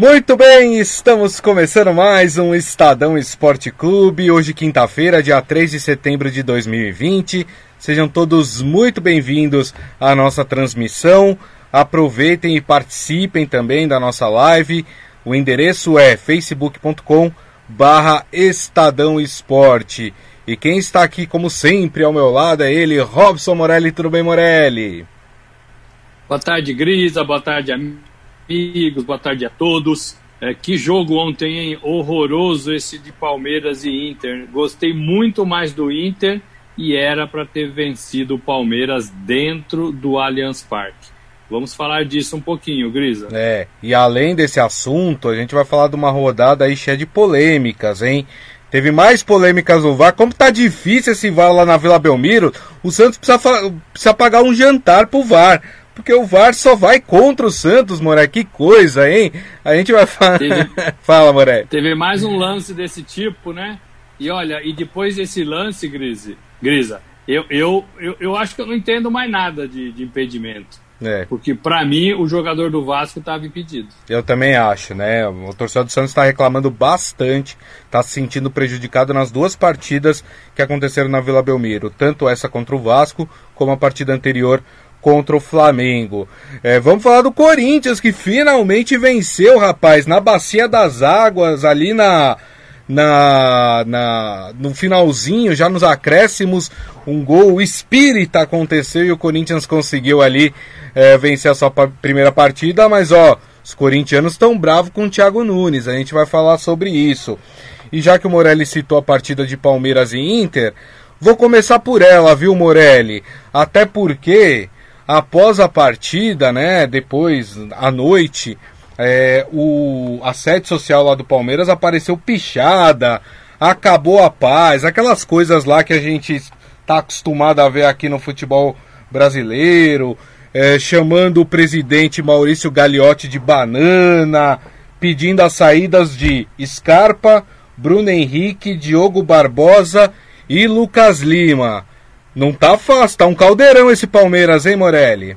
Muito bem, estamos começando mais um Estadão Esporte Clube. Hoje, quinta-feira, dia 3 de setembro de 2020. Sejam todos muito bem-vindos à nossa transmissão. Aproveitem e participem também da nossa live. O endereço é facebook.com barra Estadão Esporte. E quem está aqui, como sempre, ao meu lado é ele, Robson Morelli. Tudo bem, Morelli? Boa tarde, Grisa. Boa tarde, amigos. Boa tarde a todos. É, que jogo ontem, hein? Horroroso esse de Palmeiras e Inter. Gostei muito mais do Inter e era para ter vencido o Palmeiras dentro do Allianz Parque. Vamos falar disso um pouquinho, Grisa. É, e além desse assunto, a gente vai falar de uma rodada aí cheia de polêmicas, hein? Teve mais polêmicas no VAR. Como tá difícil esse VAR lá na Vila Belmiro, o Santos precisa, precisa pagar um jantar pro VAR. Porque o VAR só vai contra o Santos, Moré. Que coisa, hein? A gente vai falar. Teve... Fala, Moré. Teve mais um lance desse tipo, né? E olha, e depois desse lance, Grise, Grisa, eu, eu, eu, eu acho que eu não entendo mais nada de, de impedimento. É. Porque, para mim, o jogador do Vasco estava impedido. Eu também acho, né? O torcedor do Santos está reclamando bastante, está se sentindo prejudicado nas duas partidas que aconteceram na Vila Belmiro, tanto essa contra o Vasco, como a partida anterior contra o Flamengo. É, vamos falar do Corinthians, que finalmente venceu, rapaz, na Bacia das Águas, ali na na, na, no finalzinho, já nos acréscimos, um gol espírita aconteceu e o Corinthians conseguiu ali é, vencer a sua primeira partida, mas ó, os corintianos estão bravos com o Thiago Nunes, a gente vai falar sobre isso. E já que o Morelli citou a partida de Palmeiras e Inter, vou começar por ela, viu, Morelli? Até porque, após a partida, né, depois, à noite, é, o, a sede social lá do Palmeiras apareceu pichada, acabou a paz, aquelas coisas lá que a gente está acostumado a ver aqui no futebol brasileiro, é, chamando o presidente Maurício Gagliotti de banana, pedindo as saídas de Scarpa, Bruno Henrique, Diogo Barbosa e Lucas Lima. Não tá fácil, tá um caldeirão esse Palmeiras, hein, Morelli?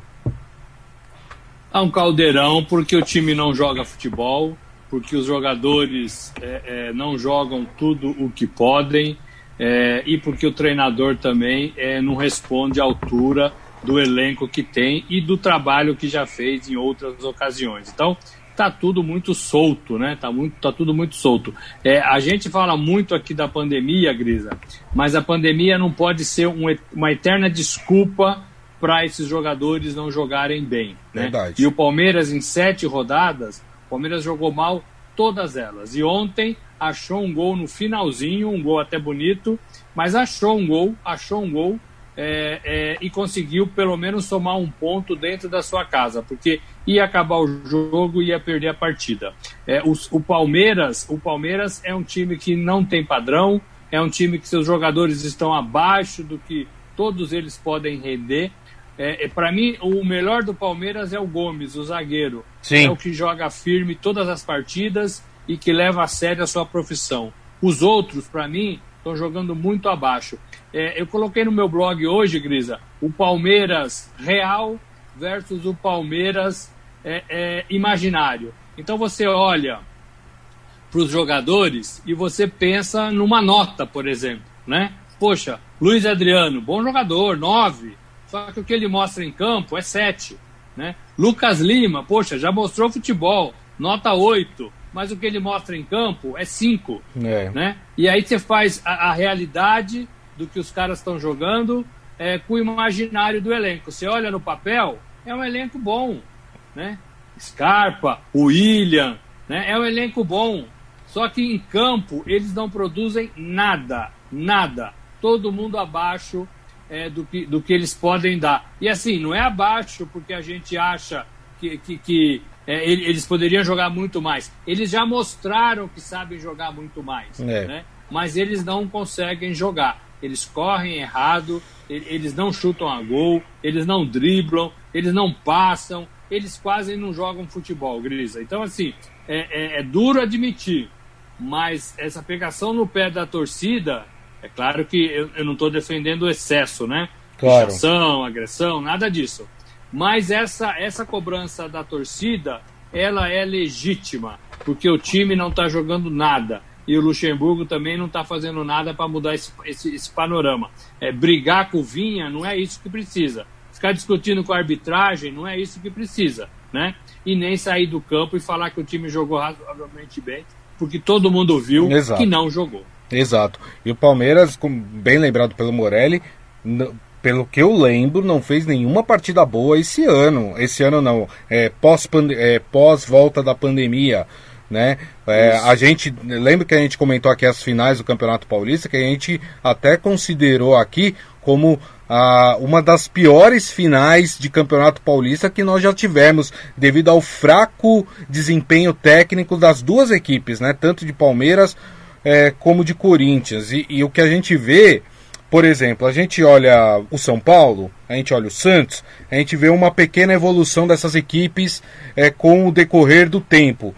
Há um caldeirão porque o time não joga futebol, porque os jogadores é, é, não jogam tudo o que podem é, e porque o treinador também é, não responde à altura do elenco que tem e do trabalho que já fez em outras ocasiões. Então, tá tudo muito solto, né? Tá, muito, tá tudo muito solto. É, a gente fala muito aqui da pandemia, Grisa, mas a pandemia não pode ser um, uma eterna desculpa para esses jogadores não jogarem bem. Né? E o Palmeiras, em sete rodadas, o Palmeiras jogou mal todas elas. E ontem achou um gol no finalzinho, um gol até bonito, mas achou um gol, achou um gol é, é, e conseguiu pelo menos somar um ponto dentro da sua casa, porque ia acabar o jogo e ia perder a partida. É, o, o, Palmeiras, o Palmeiras é um time que não tem padrão, é um time que seus jogadores estão abaixo do que todos eles podem render. É, é para mim, o melhor do Palmeiras é o Gomes, o zagueiro. Sim. É o que joga firme todas as partidas e que leva a sério a sua profissão. Os outros, para mim, estão jogando muito abaixo. É, eu coloquei no meu blog hoje, Grisa, o Palmeiras real versus o Palmeiras é, é, imaginário. Então você olha para os jogadores e você pensa numa nota, por exemplo, né? Poxa, Luiz Adriano, bom jogador, nove. Só que o que ele mostra em campo é 7. Né? Lucas Lima, poxa, já mostrou futebol, nota 8. Mas o que ele mostra em campo é 5. É. Né? E aí você faz a, a realidade do que os caras estão jogando é, com o imaginário do elenco. Você olha no papel, é um elenco bom. Né? Scarpa, William, né? é um elenco bom. Só que em campo eles não produzem nada, nada. Todo mundo abaixo é, do, que, do que eles podem dar. E assim, não é abaixo porque a gente acha que, que, que é, eles poderiam jogar muito mais. Eles já mostraram que sabem jogar muito mais, é. né? mas eles não conseguem jogar. Eles correm errado, eles não chutam a gol, eles não driblam, eles não passam, eles quase não jogam futebol, Grisa. Então, assim, é, é, é duro admitir, mas essa pegação no pé da torcida é claro que eu, eu não estou defendendo o excesso, né? Claro. Agressão, nada disso. Mas essa, essa cobrança da torcida, ela é legítima. porque o time não está jogando nada e o Luxemburgo também não está fazendo nada para mudar esse, esse, esse, panorama. É, brigar com o Vinha não é isso que precisa. Ficar discutindo com a arbitragem não é isso que precisa. Né? E nem sair do campo e falar que o time jogou razoavelmente bem, porque todo mundo viu Exato. que não jogou. Exato. E o Palmeiras, bem lembrado pelo Morelli, pelo que eu lembro, não fez nenhuma partida boa esse ano. Esse ano não, é, pós, é, pós volta da pandemia. Né? É, a gente lembra que a gente comentou aqui as finais do Campeonato Paulista, que a gente até considerou aqui como ah, uma das piores finais de Campeonato Paulista que nós já tivemos, devido ao fraco desempenho técnico das duas equipes, né? tanto de Palmeiras é, como de Corinthians. E, e o que a gente vê por exemplo, a gente olha o São Paulo, a gente olha o Santos, a gente vê uma pequena evolução dessas equipes é, com o decorrer do tempo.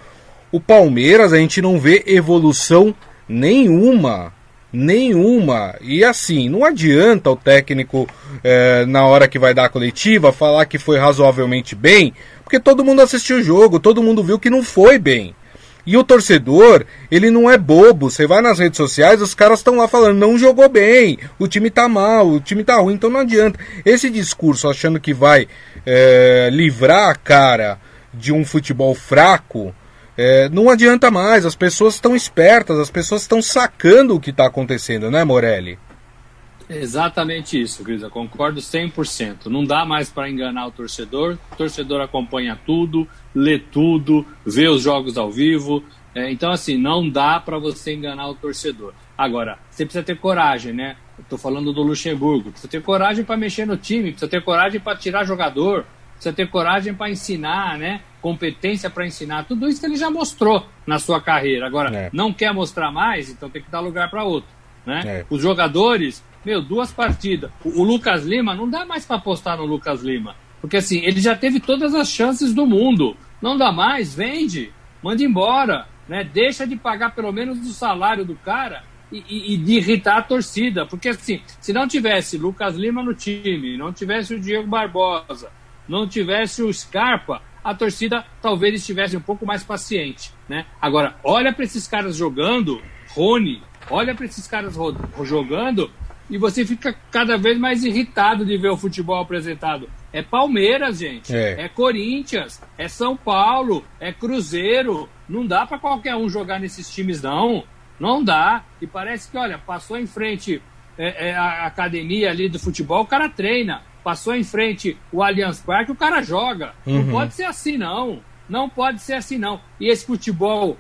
O Palmeiras, a gente não vê evolução nenhuma. Nenhuma. E assim, não adianta o técnico, é, na hora que vai dar a coletiva, falar que foi razoavelmente bem, porque todo mundo assistiu o jogo, todo mundo viu que não foi bem. E o torcedor, ele não é bobo. Você vai nas redes sociais, os caras estão lá falando, não jogou bem, o time tá mal, o time tá ruim, então não adianta. Esse discurso achando que vai é, livrar a cara de um futebol fraco, é, não adianta mais. As pessoas estão espertas, as pessoas estão sacando o que está acontecendo, né, Morelli? Exatamente isso, Cris. Eu concordo 100%. Não dá mais para enganar o torcedor. O torcedor acompanha tudo, lê tudo, vê os jogos ao vivo. É, então, assim, não dá para você enganar o torcedor. Agora, você precisa ter coragem, né? Estou falando do Luxemburgo. Precisa ter coragem para mexer no time, precisa ter coragem para tirar jogador, precisa ter coragem para ensinar, né? Competência para ensinar. Tudo isso que ele já mostrou na sua carreira. Agora, é. não quer mostrar mais, então tem que dar lugar para outro. Né? É. Os jogadores meu, duas partidas. O, o Lucas Lima, não dá mais para apostar no Lucas Lima. Porque assim, ele já teve todas as chances do mundo. Não dá mais, vende, manda embora. Né? Deixa de pagar pelo menos o salário do cara e, e, e, de irritar a torcida. Porque assim, se não tivesse Lucas Lima no time, não tivesse o Diego Barbosa, não tivesse o Scarpa, a torcida talvez estivesse um pouco mais paciente. Né? Agora, olha para esses caras jogando, Rony, olha para esses caras jogando e você fica cada vez mais irritado de ver o futebol apresentado. É Palmeiras, gente. É, é Corinthians, é São Paulo, é Cruzeiro. Não dá para qualquer um jogar nesses times, não. Não dá. E parece que, olha, passou em frente é, é, a academia ali do futebol, o cara treina. Passou em frente o Allianz Parque, o cara joga. Uhum. Não pode ser assim, não. Não pode ser assim, não. E esse futebol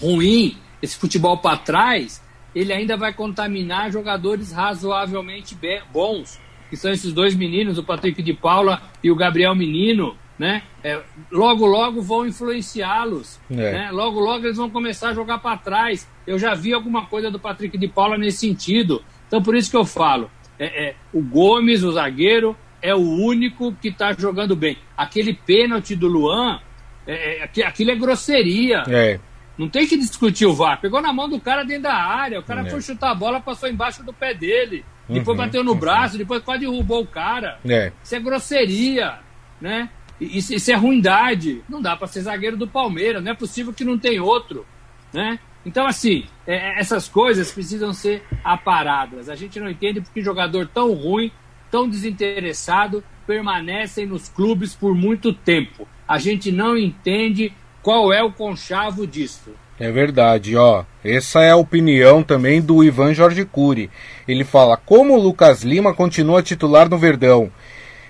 ruim, esse futebol para trás, ele ainda vai contaminar jogadores razoavelmente bons, que são esses dois meninos, o Patrick de Paula e o Gabriel Menino, né? É, logo, logo vão influenciá-los, é. né? Logo, logo eles vão começar a jogar para trás. Eu já vi alguma coisa do Patrick de Paula nesse sentido. Então, por isso que eu falo, é, é o Gomes, o zagueiro, é o único que está jogando bem. Aquele pênalti do Luan, é, é aquilo é grosseria. É. Não tem que discutir o VAR. Pegou na mão do cara dentro da área, o cara é. foi chutar a bola, passou embaixo do pé dele. Uhum, depois bateu no uhum. braço, depois quase derrubou o cara. É. Isso é grosseria, né? Isso, isso é ruindade. Não dá para ser zagueiro do Palmeiras, não é possível que não tem outro, né? Então, assim, é, é, essas coisas precisam ser aparadas. A gente não entende porque jogador tão ruim, tão desinteressado, permanecem nos clubes por muito tempo. A gente não entende qual é o conchavo disso? É verdade, ó. Essa é a opinião também do Ivan Jorge Cury. Ele fala: como o Lucas Lima continua titular no Verdão?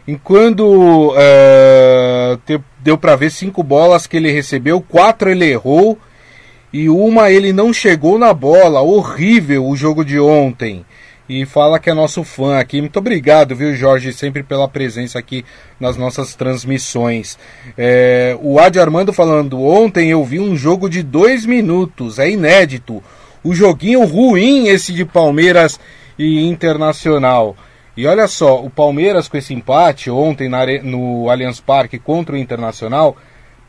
Enquanto é, deu para ver cinco bolas que ele recebeu, quatro ele errou e uma ele não chegou na bola. Horrível o jogo de ontem e fala que é nosso fã aqui. Muito obrigado, viu, Jorge, sempre pela presença aqui nas nossas transmissões. É, o Adi Armando falando: ontem eu vi um jogo de dois minutos, é inédito. O joguinho ruim esse de Palmeiras e Internacional. E olha só, o Palmeiras com esse empate ontem na, no Allianz Parque contra o Internacional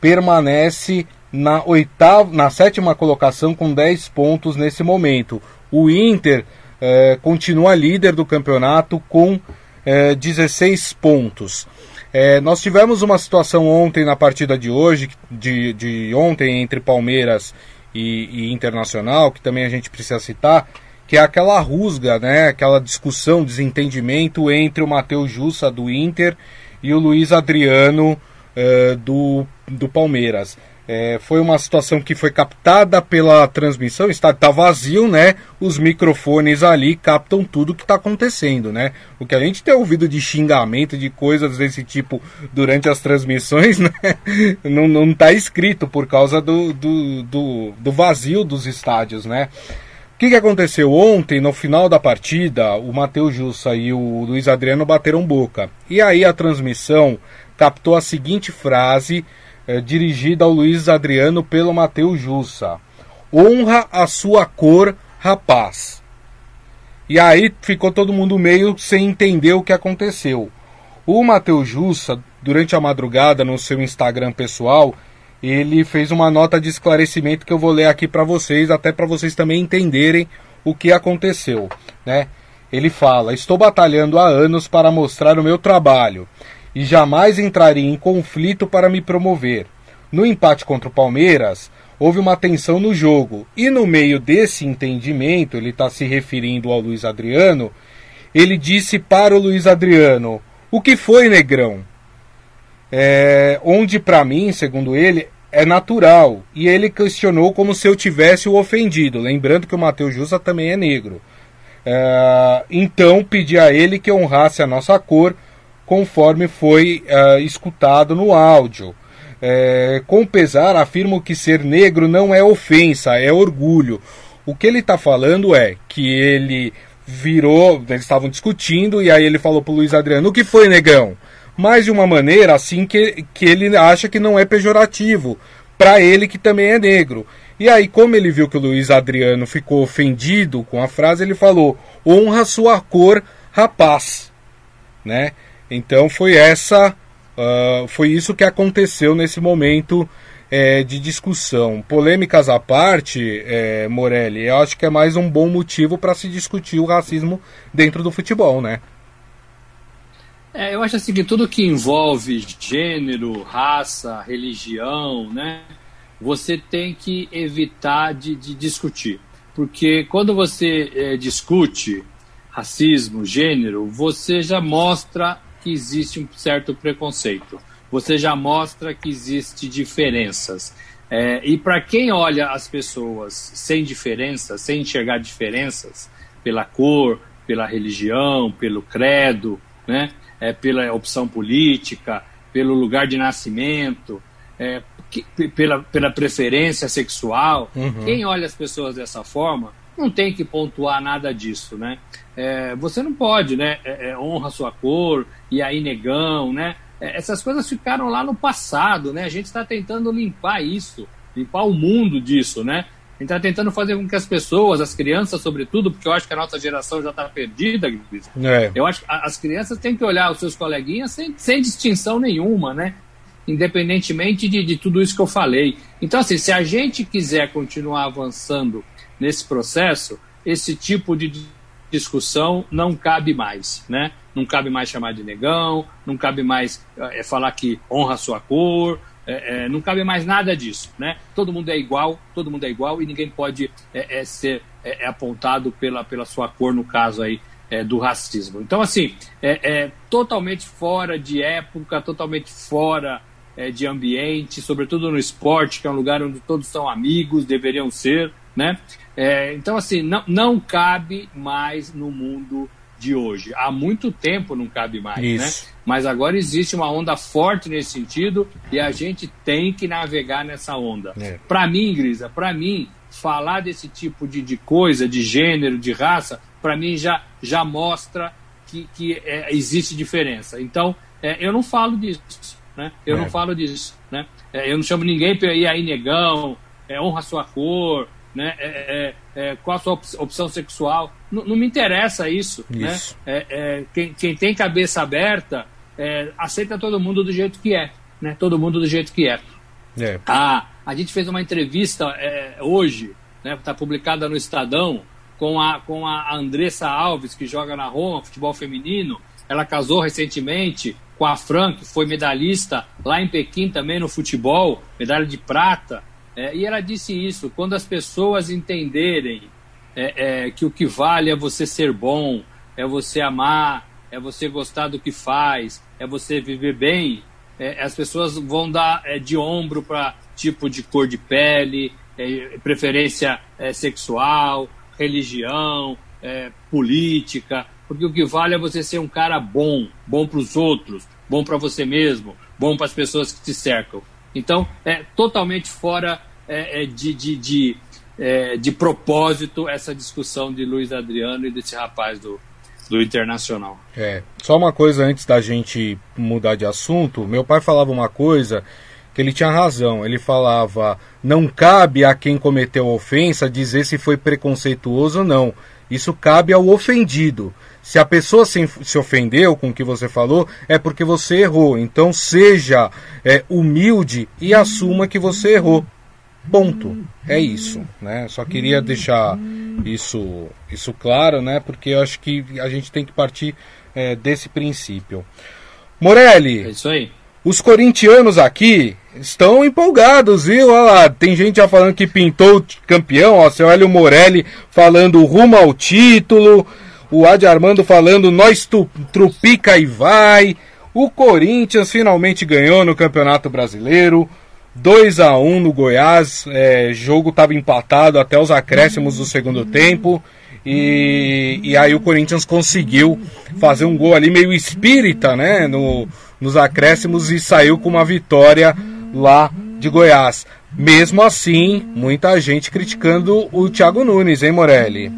permanece na oitava, na sétima colocação com 10 pontos nesse momento. O Inter é, continua líder do campeonato com é, 16 pontos. É, nós tivemos uma situação ontem na partida de hoje, de, de ontem entre Palmeiras e, e, Internacional, que também a gente precisa citar, que é aquela rusga, né, aquela discussão, desentendimento entre o Matheus Jussa do Inter e o Luiz Adriano uh, do, do Palmeiras. É, foi uma situação que foi captada pela transmissão, está tá vazio, né? Os microfones ali captam tudo que está acontecendo, né? O que a gente tem ouvido de xingamento, de coisas desse tipo durante as transmissões, né? Não, não tá escrito por causa do, do, do, do vazio dos estádios, né? O que, que aconteceu ontem, no final da partida, o Matheus Jussa e o Luiz Adriano bateram boca. E aí a transmissão captou a seguinte frase é, dirigida ao Luiz Adriano pelo Matheus Jussa. Honra a sua cor, rapaz. E aí ficou todo mundo meio sem entender o que aconteceu. O Matheus Jussa, durante a madrugada no seu Instagram pessoal, ele fez uma nota de esclarecimento que eu vou ler aqui para vocês, até para vocês também entenderem o que aconteceu, né? Ele fala: "Estou batalhando há anos para mostrar o meu trabalho e jamais entraria em conflito para me promover. No empate contra o Palmeiras, houve uma tensão no jogo, e no meio desse entendimento, ele está se referindo ao Luiz Adriano, ele disse para o Luiz Adriano: O que foi, negrão? É, onde, para mim, segundo ele, é natural. E ele questionou como se eu tivesse o ofendido, lembrando que o Matheus Jussa também é negro. É, então pedi a ele que honrasse a nossa cor, conforme foi uh, escutado no áudio. É, com pesar, afirmo que ser negro não é ofensa, é orgulho. O que ele está falando é que ele virou, eles estavam discutindo, e aí ele falou para Luiz Adriano: o que foi, negão? Mas de uma maneira assim que, que ele acha que não é pejorativo, para ele que também é negro. E aí, como ele viu que o Luiz Adriano ficou ofendido com a frase, ele falou: honra sua cor, rapaz. Né? Então foi essa, uh, foi isso que aconteceu nesse momento é, de discussão. Polêmicas à parte, é, Morelli, eu acho que é mais um bom motivo para se discutir o racismo dentro do futebol, né? É, eu acho assim que tudo que envolve gênero, raça, religião, né, você tem que evitar de, de discutir. Porque quando você é, discute racismo, gênero, você já mostra que existe um certo preconceito. Você já mostra que existe diferenças. É, e para quem olha as pessoas sem diferenças, sem enxergar diferenças pela cor, pela religião, pelo credo, né, é, pela opção política, pelo lugar de nascimento, é, que, pela, pela preferência sexual, uhum. quem olha as pessoas dessa forma não tem que pontuar nada disso, né? É, você não pode, né? É, é, honra sua cor, e aí negão, né? É, essas coisas ficaram lá no passado, né? A gente está tentando limpar isso, limpar o mundo disso, né? A gente está tentando fazer com que as pessoas, as crianças, sobretudo, porque eu acho que a nossa geração já está perdida, é. eu acho que as crianças têm que olhar os seus coleguinhas sem, sem distinção nenhuma, né? Independentemente de, de tudo isso que eu falei. Então, assim, se a gente quiser continuar avançando nesse processo, esse tipo de discussão não cabe mais, né? Não cabe mais chamar de negão, não cabe mais é, falar que honra a sua cor, é, é, não cabe mais nada disso, né? Todo mundo é igual, todo mundo é igual e ninguém pode é, ser apontado pela, pela sua cor, no caso aí do racismo. Então, assim, é, totalmente fora de época, totalmente fora de ambiente, sobretudo no esporte, que é um lugar onde todos são amigos, deveriam ser, né? É, então, assim, não, não cabe mais no mundo de hoje. Há muito tempo não cabe mais, né? Isso. né? Mas agora existe uma onda forte nesse sentido e a gente tem que navegar nessa onda. É. Para mim, Grisa, para mim, falar desse tipo de, de coisa, de gênero, de raça, para mim já, já mostra que, que é, existe diferença. Então, é, eu não falo disso, né? Eu não é. falo disso, né? É, eu não chamo ninguém para ir aí negão, é, honra sua cor, né? É, é, é, qual a sua opção sexual. N não me interessa isso. Né? isso. Né? É, quem, quem, tem cabeça aberta é, aceita todo mundo do jeito que é. Né? Todo mundo do jeito que é. é. Ah, a gente fez uma entrevista hoje, né? Está publicada no Estadão, com a, com a Andressa Alves, que joga na Roma, futebol feminino. Ela casou recentemente com a Fran, que foi medalhista lá em Pequim também no futebol, medalha de prata, é, e ela disse isso: quando as pessoas entenderem é, é, que o que vale é você ser bom, é você amar, é você gostar do que faz, é você viver bem, é, as pessoas vão dar é, de ombro para tipo de cor de pele, é, preferência sexual, religião, política, porque o que vale é você ser um cara bom, bom para os outros, bom para você mesmo, bom para as pessoas que te cercam. Então, é totalmente fora é, é, de, de, de, é, de propósito essa discussão de Luiz Adriano e desse rapaz do, do Internacional. É, só uma coisa antes da gente mudar de assunto. Meu pai falava uma coisa que ele tinha razão. Ele falava: não cabe a quem cometeu ofensa dizer se foi preconceituoso ou não. Isso cabe ao ofendido. Se a pessoa se, se ofendeu com o que você falou, é porque você errou. Então seja é, humilde e assuma que você errou. Ponto. É isso, né? Só queria deixar isso, isso claro, né? Porque eu acho que a gente tem que partir é, desse princípio. Morelli. É isso aí. Os corintianos aqui estão empolgados, viu? Olha lá, tem gente já falando que pintou campeão, ó, você olha o Morelli falando rumo ao título, o Adi Armando falando nós tu, trupica e vai. O Corinthians finalmente ganhou no Campeonato Brasileiro. 2 a 1 no Goiás, é, jogo estava empatado até os acréscimos do segundo tempo. E, e aí o Corinthians conseguiu fazer um gol ali meio espírita, né? No, nos acréscimos e saiu com uma vitória lá de Goiás. Mesmo assim, muita gente criticando o Thiago Nunes, hein, Morelli?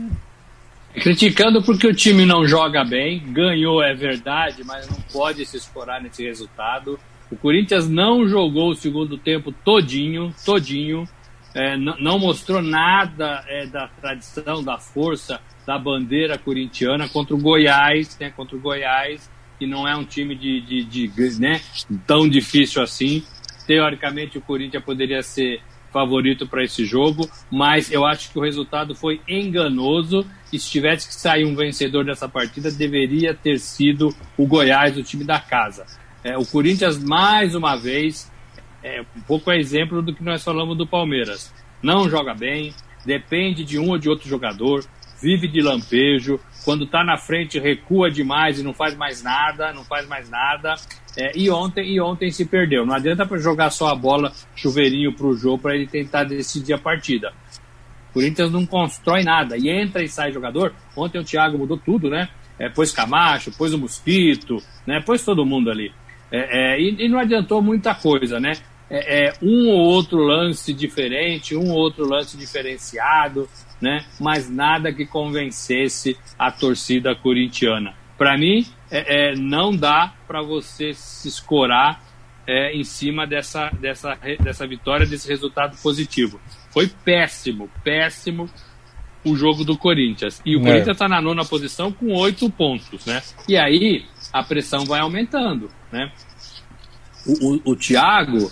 Criticando porque o time não joga bem, ganhou é verdade, mas não pode se escorar nesse resultado. O Corinthians não jogou o segundo tempo todinho, todinho, é, não mostrou nada é, da tradição, da força, da bandeira corintiana contra o Goiás, né, contra o Goiás, que não é um time de, de, de né, tão difícil assim. Teoricamente, o Corinthians poderia ser favorito para esse jogo, mas eu acho que o resultado foi enganoso. E se tivesse que sair um vencedor dessa partida, deveria ter sido o Goiás, o time da casa. É, o Corinthians, mais uma vez, é um pouco é exemplo do que nós falamos do Palmeiras. Não joga bem, depende de um ou de outro jogador, vive de lampejo, quando está na frente recua demais e não faz mais nada, não faz mais nada. É, e ontem e ontem se perdeu. Não adianta para jogar só a bola chuveirinho para o jogo para ele tentar decidir a partida. O Corinthians não constrói nada e entra e sai jogador. Ontem o Thiago mudou tudo, né? É, pôs Camacho, pôs o Mosquito, né? Pôs todo mundo ali. É, é, e, e, não adiantou muita coisa, né? É, é, um ou outro lance diferente, um ou outro lance diferenciado, né? Mas nada que convencesse a torcida corintiana. Para mim, é, é, não dá para você se escorar é, em cima dessa, dessa, dessa vitória, desse resultado positivo. Foi péssimo, péssimo o jogo do Corinthians. E o é. Corinthians está na nona posição com oito pontos, né? E aí a pressão vai aumentando, né? O, o, o Thiago,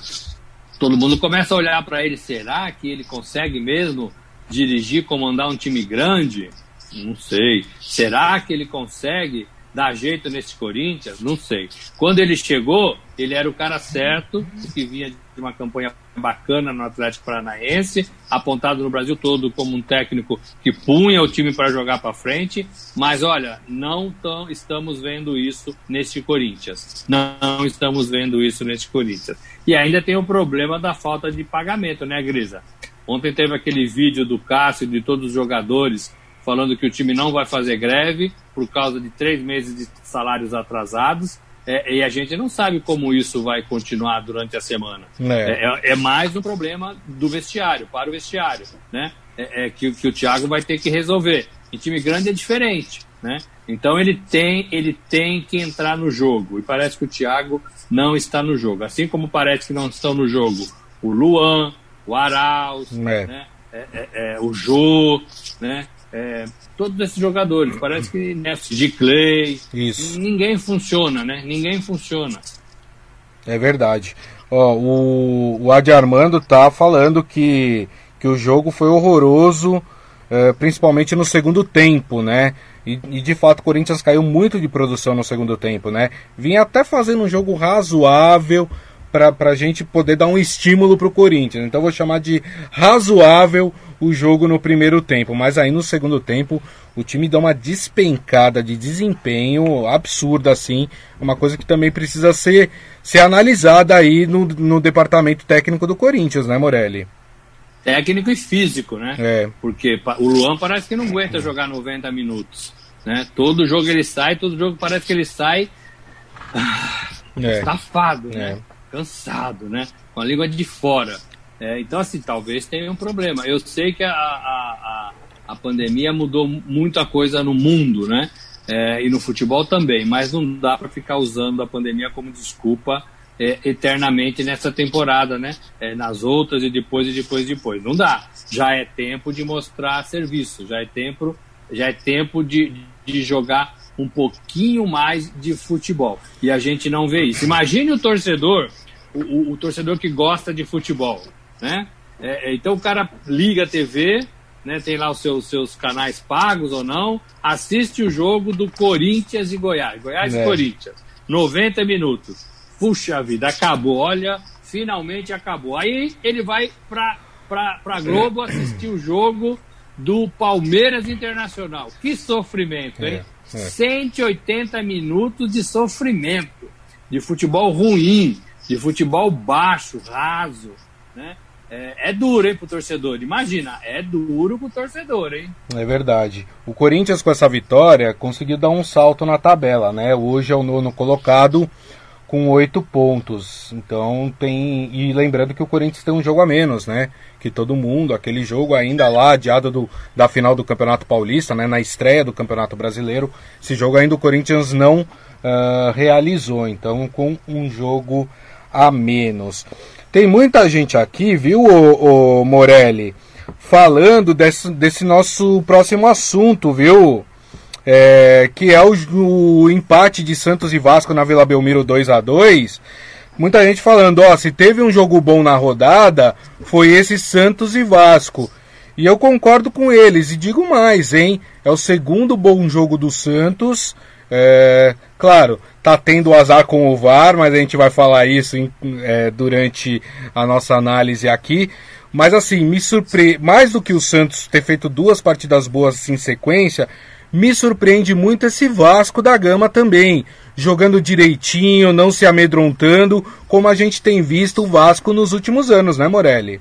todo mundo começa a olhar para ele, será que ele consegue mesmo dirigir, comandar um time grande? Não sei. Será que ele consegue dar jeito nesse Corinthians? Não sei. Quando ele chegou, ele era o cara certo, que vinha de uma campanha bacana no Atlético Paranaense, apontado no Brasil todo como um técnico que punha o time para jogar para frente, mas olha, não tão, estamos vendo isso neste Corinthians. Não estamos vendo isso neste Corinthians. E ainda tem o problema da falta de pagamento, né, Grisa? Ontem teve aquele vídeo do Cássio de todos os jogadores falando que o time não vai fazer greve por causa de três meses de salários atrasados. É, e a gente não sabe como isso vai continuar durante a semana. É. É, é mais um problema do vestiário, para o vestiário, né? É, é, que, que o Thiago vai ter que resolver. Em time grande é diferente, né? Então ele tem, ele tem que entrar no jogo. E parece que o Thiago não está no jogo. Assim como parece que não estão no jogo o Luan, o Arauz, é. né? É, o Jô, né? é, todos esses jogadores. Parece que nessa de Clay, Isso. ninguém funciona, né? Ninguém funciona. É verdade. Ó, o, o Adi Armando tá falando que, que o jogo foi horroroso. Uh, principalmente no segundo tempo, né? E, e, de fato o Corinthians caiu muito de produção no segundo tempo, né? Vinha até fazendo um jogo razoável para a gente poder dar um estímulo para o Corinthians. Então vou chamar de razoável o jogo no primeiro tempo, mas aí no segundo tempo o time dá uma despencada de desempenho absurda assim, uma coisa que também precisa ser, ser analisada aí no, no departamento técnico do Corinthians, né, Morelli? Técnico e físico, né? É. Porque o Luan parece que não aguenta jogar 90 minutos. Né? Todo jogo ele sai, todo jogo parece que ele sai é. estafado, né? É cansado, né? Com a língua de fora. É, então, assim, talvez tenha um problema. Eu sei que a, a, a, a pandemia mudou muita coisa no mundo, né? É, e no futebol também, mas não dá para ficar usando a pandemia como desculpa é, eternamente nessa temporada, né? É, nas outras e depois e depois e depois. Não dá. Já é tempo de mostrar serviço, já é tempo, já é tempo de, de jogar um pouquinho mais de futebol. E a gente não vê isso. Imagine o torcedor o, o, o torcedor que gosta de futebol, né? É, é então o cara liga a TV, né, tem lá os seus, seus canais pagos ou não, assiste o jogo do Corinthians e Goiás. Goiás é. e Corinthians. 90 minutos. Puxa vida, acabou. Olha, finalmente acabou. Aí ele vai para pra Globo assistir o jogo do Palmeiras Internacional. Que sofrimento, hein? É, é. 180 minutos de sofrimento, de futebol ruim, de futebol baixo, raso, né? É, é, duro, hein, pro torcedor. Imagina, é duro pro torcedor, hein? É verdade. O Corinthians, com essa vitória, conseguiu dar um salto na tabela, né? Hoje é o nono colocado com oito pontos. Então tem. E lembrando que o Corinthians tem um jogo a menos, né? Que todo mundo, aquele jogo ainda lá, adiado do, da final do Campeonato Paulista, né? Na estreia do Campeonato Brasileiro. Esse jogo ainda o Corinthians não uh, realizou. Então, com um jogo a menos. Tem muita gente aqui, viu, o, Morelli, falando desse, desse nosso próximo assunto, viu? É, que é o, o, empate de Santos e Vasco na Vila Belmiro 2 a 2 Muita gente falando, ó, se teve um jogo bom na rodada, foi esse Santos e Vasco. E eu concordo com eles, e digo mais, hein? É o segundo bom jogo do Santos. É, claro, tá tendo azar com o VAR, mas a gente vai falar isso em, é, durante a nossa análise aqui. Mas assim, me surpre... mais do que o Santos ter feito duas partidas boas em sequência, me surpreende muito esse Vasco da Gama também, jogando direitinho, não se amedrontando, como a gente tem visto o Vasco nos últimos anos, né, Morelli?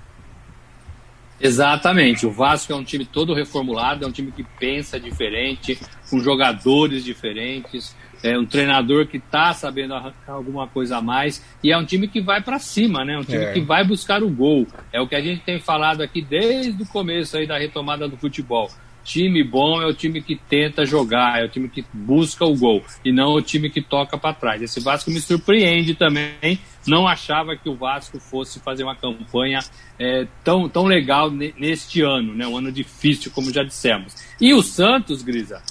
Exatamente. O Vasco é um time todo reformulado, é um time que pensa diferente, com jogadores diferentes, é um treinador que está sabendo arrancar alguma coisa a mais e é um time que vai para cima, né? Um time é. que vai buscar o gol. É o que a gente tem falado aqui desde o começo aí da retomada do futebol. Time bom é o time que tenta jogar, é o time que busca o gol e não o time que toca para trás. Esse Vasco me surpreende também. Não achava que o Vasco fosse fazer uma campanha é, tão, tão legal neste ano, né? Um ano difícil, como já dissemos. E o Santos, Grisa,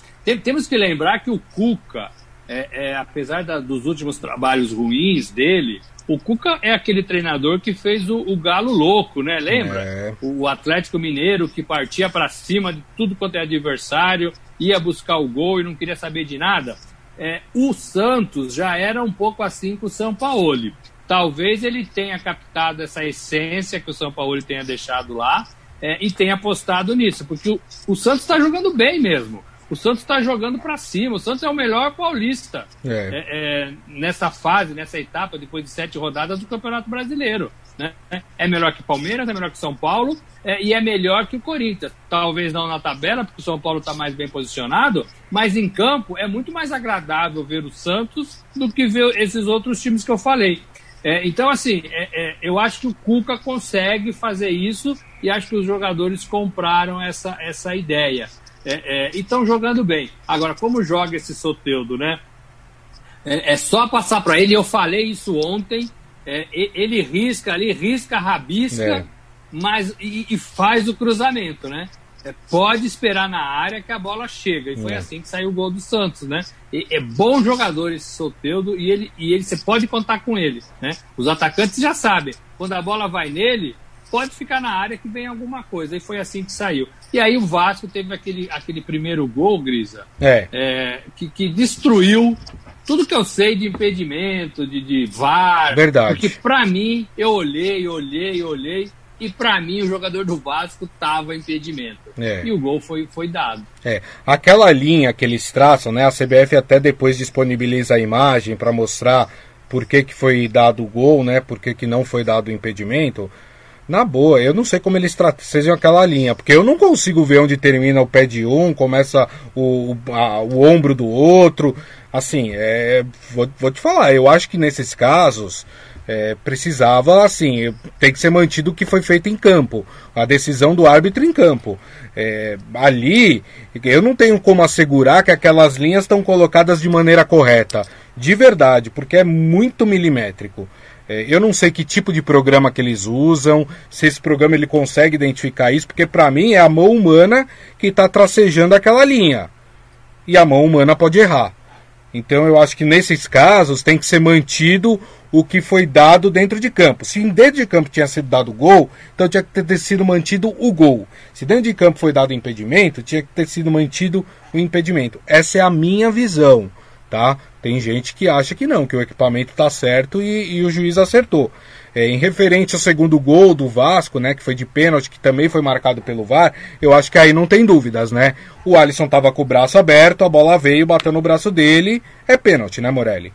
temos que lembrar que o Cuca é, é, apesar da, dos últimos trabalhos ruins dele, o Cuca é aquele treinador que fez o, o Galo louco, né? Lembra? É. O Atlético Mineiro que partia para cima de tudo quanto é adversário, ia buscar o gol e não queria saber de nada. É, o Santos já era um pouco assim com o São Paulo. Talvez ele tenha captado essa essência que o São Paulo tenha deixado lá é, e tenha apostado nisso, porque o, o Santos está jogando bem mesmo. O Santos está jogando para cima. O Santos é o melhor paulista é. É, é, nessa fase, nessa etapa, depois de sete rodadas do Campeonato Brasileiro. Né? É melhor que Palmeiras, é melhor que São Paulo é, e é melhor que o Corinthians. Talvez não na tabela, porque o São Paulo está mais bem posicionado, mas em campo é muito mais agradável ver o Santos do que ver esses outros times que eu falei. É, então, assim, é, é, eu acho que o Cuca consegue fazer isso e acho que os jogadores compraram essa, essa ideia. É, é, e estão jogando bem. Agora, como joga esse Soteudo, né? É, é só passar para ele. Eu falei isso ontem. É, ele risca ali, risca, rabisca, é. mas e, e, faz o cruzamento, né? É, pode esperar na área que a bola chega. E foi assim que saiu o gol do Santos, né? E, é bom jogador esse Soteudo e ele, e ele você pode contar com ele, né? Os atacantes já sabem. Quando a bola vai nele, pode ficar na área que vem alguma coisa. E foi assim que saiu. E aí o Vasco teve aquele, aquele primeiro gol, Grisa, é. É, que, que destruiu tudo que eu sei de impedimento, de, de VAR. Verdade. Porque para mim, eu olhei, olhei, olhei, e para mim o jogador do Vasco tava impedimento. É. E o gol foi, foi dado. É, aquela linha que eles traçam, né? A CBF até depois disponibiliza a imagem para mostrar por que, que foi dado o gol, né? Por que, que não foi dado o impedimento. Na boa, eu não sei como eles tracejam aquela linha, porque eu não consigo ver onde termina o pé de um, começa o, a, o ombro do outro. Assim, é, vou, vou te falar, eu acho que nesses casos é, precisava, assim, tem que ser mantido o que foi feito em campo, a decisão do árbitro em campo. É, ali, eu não tenho como assegurar que aquelas linhas estão colocadas de maneira correta, de verdade, porque é muito milimétrico. É, eu não sei que tipo de programa que eles usam, se esse programa ele consegue identificar isso, porque para mim é a mão humana que está tracejando aquela linha. E a mão humana pode errar. Então eu acho que nesses casos tem que ser mantido o que foi dado dentro de campo. Se dentro de campo tinha sido dado gol, então tinha que ter sido mantido o gol. Se dentro de campo foi dado impedimento, tinha que ter sido mantido o impedimento. Essa é a minha visão, tá? Tem gente que acha que não, que o equipamento está certo e, e, o juiz acertou. É, em referente ao segundo gol do Vasco, né, que foi de pênalti, que também foi marcado pelo VAR, eu acho que aí não tem dúvidas, né? O Alisson estava com o braço aberto, a bola veio, bateu no braço dele, é pênalti, né, Morelli?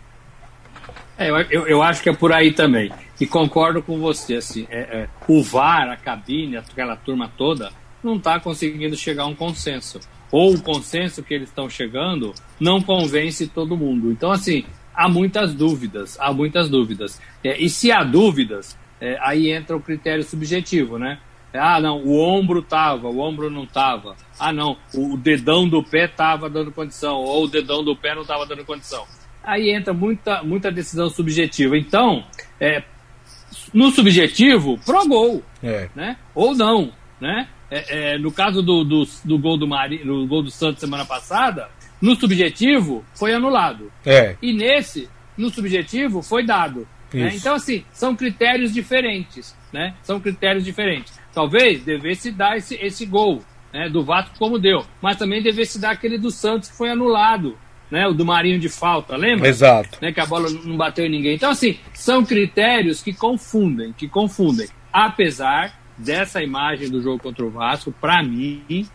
É, eu, eu acho que é por aí também. E concordo com você, assim, é, é, o VAR, a cabine, aquela turma toda, não está conseguindo chegar a um consenso. Ou o consenso que eles estão chegando não convence todo mundo. Então, assim, há muitas dúvidas, há muitas dúvidas. É, e se há dúvidas, é, aí entra o critério subjetivo, né? Ah, não, o ombro tava, o ombro não tava. Ah, não, o dedão do pé tava dando condição, ou o dedão do pé não tava dando condição. Aí entra muita, muita decisão subjetiva. Então, é, no subjetivo, pro gol, é. né? Ou não, né? É, é, no caso do, do, do, gol do Mari, no gol do Santos semana passada, no subjetivo foi anulado. É. E nesse, no subjetivo, foi dado. Né? Então, assim, são critérios diferentes. Né? São critérios diferentes. Talvez devesse dar esse, esse gol né, do Vasco como deu, mas também devesse dar aquele do Santos que foi anulado. Né, o do Marinho de falta, lembra? Exato. Né, que a bola não bateu em ninguém. Então, assim, são critérios que confundem, que confundem. Apesar dessa imagem do jogo contra o Vasco, para mim,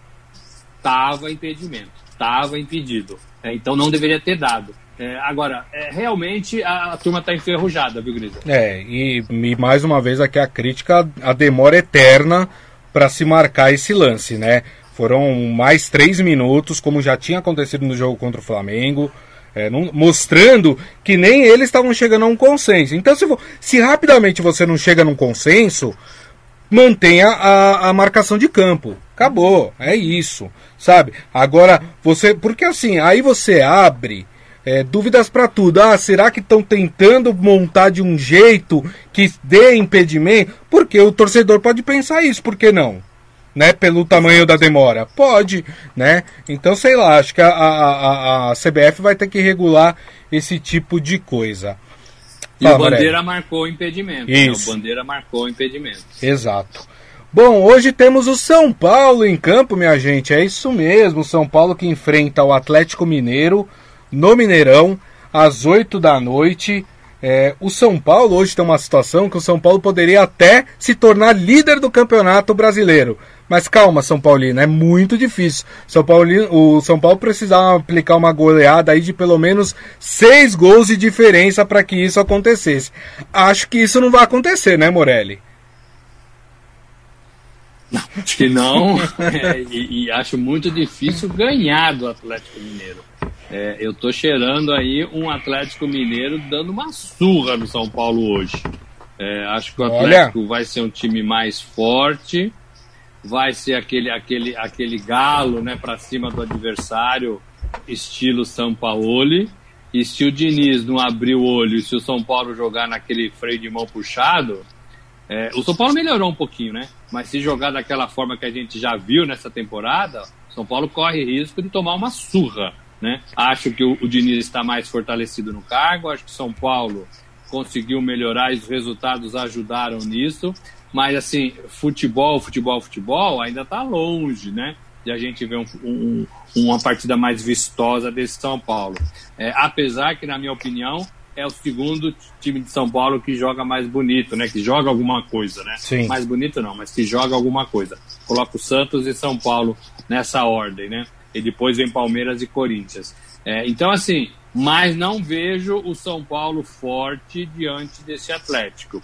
estava impedimento, estava impedido. É, então não deveria ter dado. É, agora, é, realmente a, a turma está enferrujada, viu, Grisa? É, e, e, mais uma vez aqui a crítica, a demora eterna para se marcar esse lance, né? Foram mais três minutos, como já tinha acontecido no jogo contra o Flamengo. É, não, mostrando que nem eles estavam chegando a um consenso. Então, se, se rapidamente você não chega num consenso, mantenha a, a marcação de campo. Acabou, é isso, sabe? Agora, você. Porque assim, aí você abre. É, dúvidas para tudo. Ah, será que estão tentando montar de um jeito que dê impedimento? Porque o torcedor pode pensar isso, por que não? Né, pelo tamanho da demora. Pode, né? Então, sei lá, acho que a, a, a CBF vai ter que regular esse tipo de coisa. E o Bandeira marcou o impedimento. Né? O Bandeira marcou o impedimento. Exato. Bom, hoje temos o São Paulo em campo, minha gente. É isso mesmo. O São Paulo que enfrenta o Atlético Mineiro no Mineirão às 8 da noite. É, o São Paulo hoje tem uma situação que o São Paulo poderia até se tornar líder do campeonato brasileiro. Mas calma, São Paulino, é muito difícil. São Paulino, o São Paulo precisava aplicar uma goleada aí de pelo menos seis gols de diferença para que isso acontecesse. Acho que isso não vai acontecer, né, Morelli? Não, acho que não. É, e, e, acho muito difícil ganhar do Atlético Mineiro. É, eu tô cheirando aí um Atlético Mineiro dando uma surra no São Paulo hoje. É, acho que o Atlético Olha. vai ser um time mais forte vai ser aquele, aquele, aquele galo né, para cima do adversário, estilo São Paulo. E se o Diniz não abrir o olho e se o São Paulo jogar naquele freio de mão puxado, é, o São Paulo melhorou um pouquinho, né? Mas se jogar daquela forma que a gente já viu nessa temporada, São Paulo corre risco de tomar uma surra, né? Acho que o, o Diniz está mais fortalecido no cargo, acho que São Paulo conseguiu melhorar e os resultados ajudaram nisso. Mas assim, futebol, futebol, futebol ainda está longe, né? De a gente ver um, um, uma partida mais vistosa desse São Paulo. É, apesar que, na minha opinião, é o segundo time de São Paulo que joga mais bonito, né? Que joga alguma coisa, né? Sim. Mais bonito não, mas que joga alguma coisa. Coloca o Santos e São Paulo nessa ordem, né? E depois vem Palmeiras e Corinthians. É, então, assim, mas não vejo o São Paulo forte diante desse Atlético.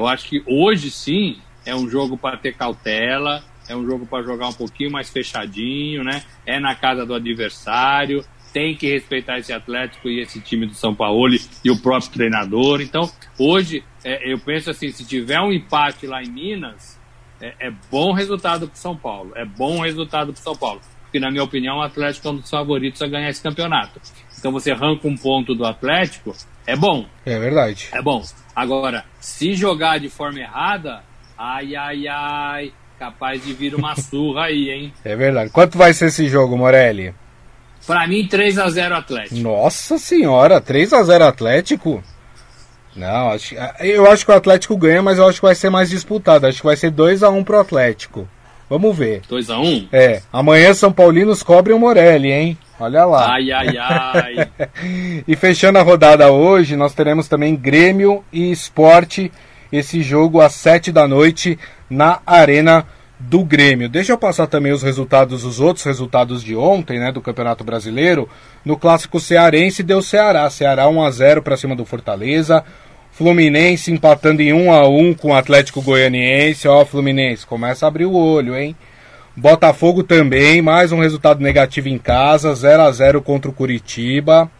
Eu acho que hoje sim é um jogo para ter cautela, é um jogo para jogar um pouquinho mais fechadinho, né? É na casa do adversário, tem que respeitar esse Atlético e esse time do São Paulo e o próprio treinador. Então, hoje, é, eu penso assim, se tiver um empate lá em Minas, é, é bom resultado para São Paulo. É bom resultado para São Paulo. Porque, na minha opinião, o Atlético é um dos favoritos a ganhar esse campeonato. Então, você arranca um ponto do Atlético, é bom. É verdade. É bom. Agora, se jogar de forma errada, ai, ai, ai, capaz de vir uma surra aí, hein? É verdade. Quanto vai ser esse jogo, Morelli? Para mim, 3 a 0 Atlético. Nossa senhora, 3 a 0 Atlético? Não, acho, eu acho que o Atlético ganha, mas eu acho que vai ser mais disputado. Acho que vai ser 2 a 1 pro Atlético. Vamos ver. 2 a 1 É. Amanhã São Paulinos cobrem o Morelli, hein? Olha lá. Ai, ai, ai. e fechando a rodada hoje, nós teremos também Grêmio e Esporte. Esse jogo às 7 da noite na Arena do Grêmio. Deixa eu passar também os resultados, os outros resultados de ontem, né, do Campeonato Brasileiro. No clássico cearense deu Ceará, Ceará 1 a 0 para cima do Fortaleza. Fluminense empatando em 1 a 1 com o Atlético Goianiense. Ó, Fluminense, começa a abrir o olho, hein? Botafogo também, mais um resultado negativo em casa, 0 a 0 contra o Curitiba.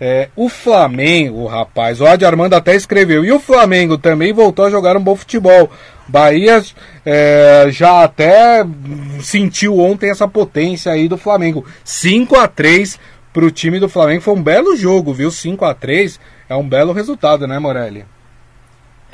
É, o Flamengo, rapaz, o Adi Armando até escreveu. E o Flamengo também voltou a jogar um bom futebol. Bahia é, já até sentiu ontem essa potência aí do Flamengo. 5 a 3 para o time do Flamengo. Foi um belo jogo, viu? 5 a 3 é um belo resultado, né, Morelli?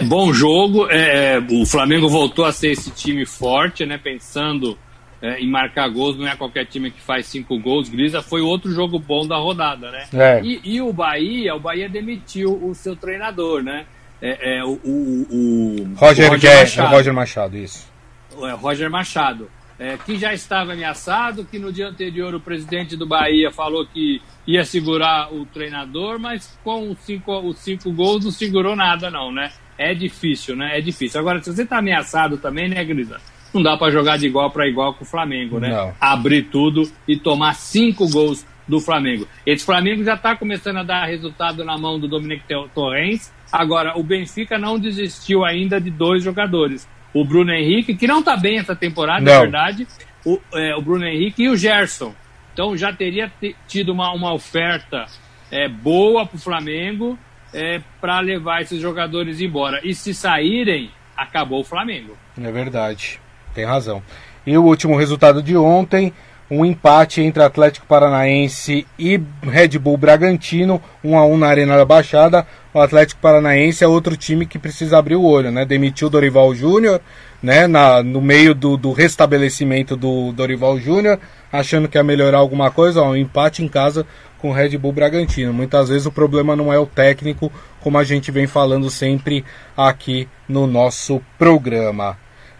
Bom jogo. É, é, o Flamengo voltou a ser esse time forte, né? Pensando é, em marcar gols, não é qualquer time que faz cinco gols. Grisa foi outro jogo bom da rodada, né? É. E, e, o Bahia, o Bahia demitiu o seu treinador, né? É, é o, o, o, Roger, Roger, Machado. Roger Machado, isso. É, Roger Machado. É, que já estava ameaçado, que no dia anterior o presidente do Bahia falou que ia segurar o treinador, mas com os cinco, os cinco gols não segurou nada, não, né? É difícil, né? É difícil. Agora, se você está ameaçado também, né, Grisa? Não dá para jogar de igual para igual com o Flamengo, né? Não. Abrir tudo e tomar cinco gols do Flamengo. Esse Flamengo já está começando a dar resultado na mão do Dominic Torrens. Agora, o Benfica não desistiu ainda de dois jogadores. O Bruno Henrique, que não está bem essa temporada, não. é verdade. O, é, o, Bruno Henrique e o Gerson. Então já teria tido uma, uma oferta é, boa para o Flamengo é, para levar esses jogadores embora. E se saírem, acabou o Flamengo. É verdade, tem razão. E o último resultado de ontem, um empate entre Atlético Paranaense e Red Bull Bragantino, 1 a 1 na Arena da Baixada. O Atlético Paranaense é outro time que precisa abrir o olho, né? Demitiu Dorival Júnior, né? Na, no meio do, do restabelecimento do Dorival Júnior, achando que ia melhorar alguma coisa, ó, um empate em casa com o Red Bull Bragantino. Muitas vezes o problema não é o técnico, como a gente vem falando sempre aqui no nosso programa.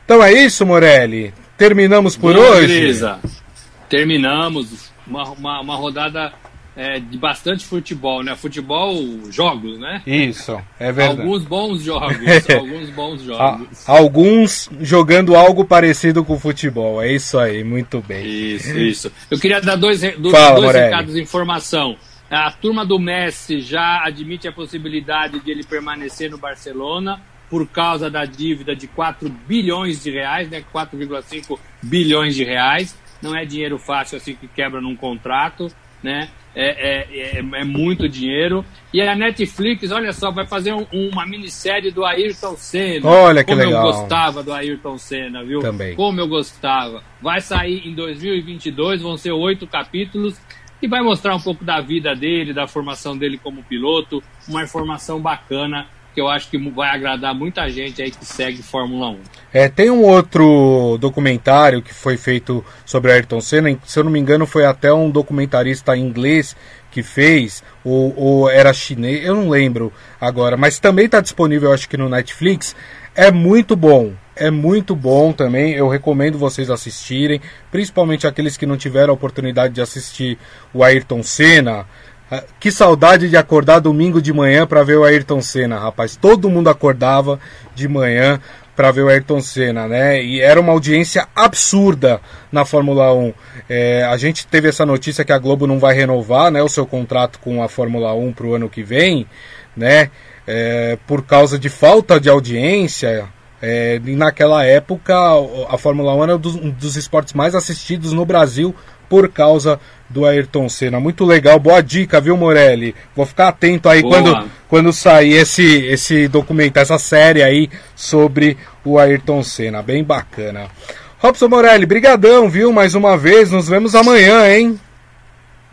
Então é isso, Morelli. Terminamos por Boa, hoje. Beleza. Terminamos uma, uma, uma rodada é, de bastante futebol, né? Futebol, jogos, né? Isso, é verdade. Alguns bons jogos, alguns bons jogos. Alguns jogando algo parecido com futebol, é isso aí, muito bem. Isso, isso. Eu queria dar dois, dois, Fala, dois recados de informação. A turma do Messi já admite a possibilidade de ele permanecer no Barcelona por causa da dívida de 4 bilhões de reais, né? 4,5 bilhões de reais. Não é dinheiro fácil assim que quebra num contrato, né? É, é, é, é, muito dinheiro. E a Netflix, olha só, vai fazer um, uma minissérie do Ayrton Senna. Olha que Como legal. eu gostava do Ayrton Senna, viu? Também. Como eu gostava. Vai sair em 2022, vão ser oito capítulos e vai mostrar um pouco da vida dele, da formação dele como piloto, uma informação bacana porque eu acho que vai agradar muita gente aí que segue Fórmula 1. É, tem um outro documentário que foi feito sobre Ayrton Senna, se eu não me engano foi até um documentarista inglês que fez, ou, ou era chinês, eu não lembro agora, mas também está disponível, acho que no Netflix. É muito bom, é muito bom também. Eu recomendo vocês assistirem, principalmente aqueles que não tiveram a oportunidade de assistir o Ayrton Senna. Ah, que saudade de acordar domingo de manhã para ver o Ayrton Senna, rapaz. Todo mundo acordava de manhã para ver o Ayrton Senna, né? E era uma audiência absurda na Fórmula 1. É, a gente teve essa notícia que a Globo não vai renovar, né, o seu contrato com a Fórmula 1 para o ano que vem, né? É, por causa de falta de audiência. É, e naquela época a Fórmula 1 era um dos, um dos esportes mais assistidos no Brasil por causa do Ayrton Senna. Muito legal, boa dica, viu, Morelli? Vou ficar atento aí quando, quando sair esse, esse documentário, essa série aí sobre o Ayrton Senna. Bem bacana. Robson Morelli, brigadão, viu? Mais uma vez, nos vemos amanhã, hein?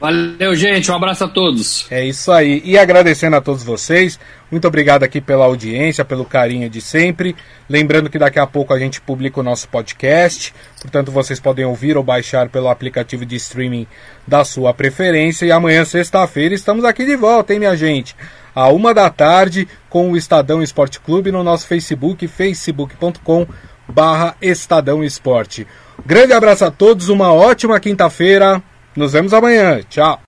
Valeu, gente. Um abraço a todos. É isso aí. E agradecendo a todos vocês. Muito obrigado aqui pela audiência, pelo carinho de sempre. Lembrando que daqui a pouco a gente publica o nosso podcast. Portanto, vocês podem ouvir ou baixar pelo aplicativo de streaming da sua preferência. E amanhã, sexta-feira, estamos aqui de volta, hein, minha gente? À uma da tarde, com o Estadão Esporte Clube no nosso Facebook, facebook.com barra. Grande abraço a todos, uma ótima quinta-feira. Nos vemos amanhã. Tchau.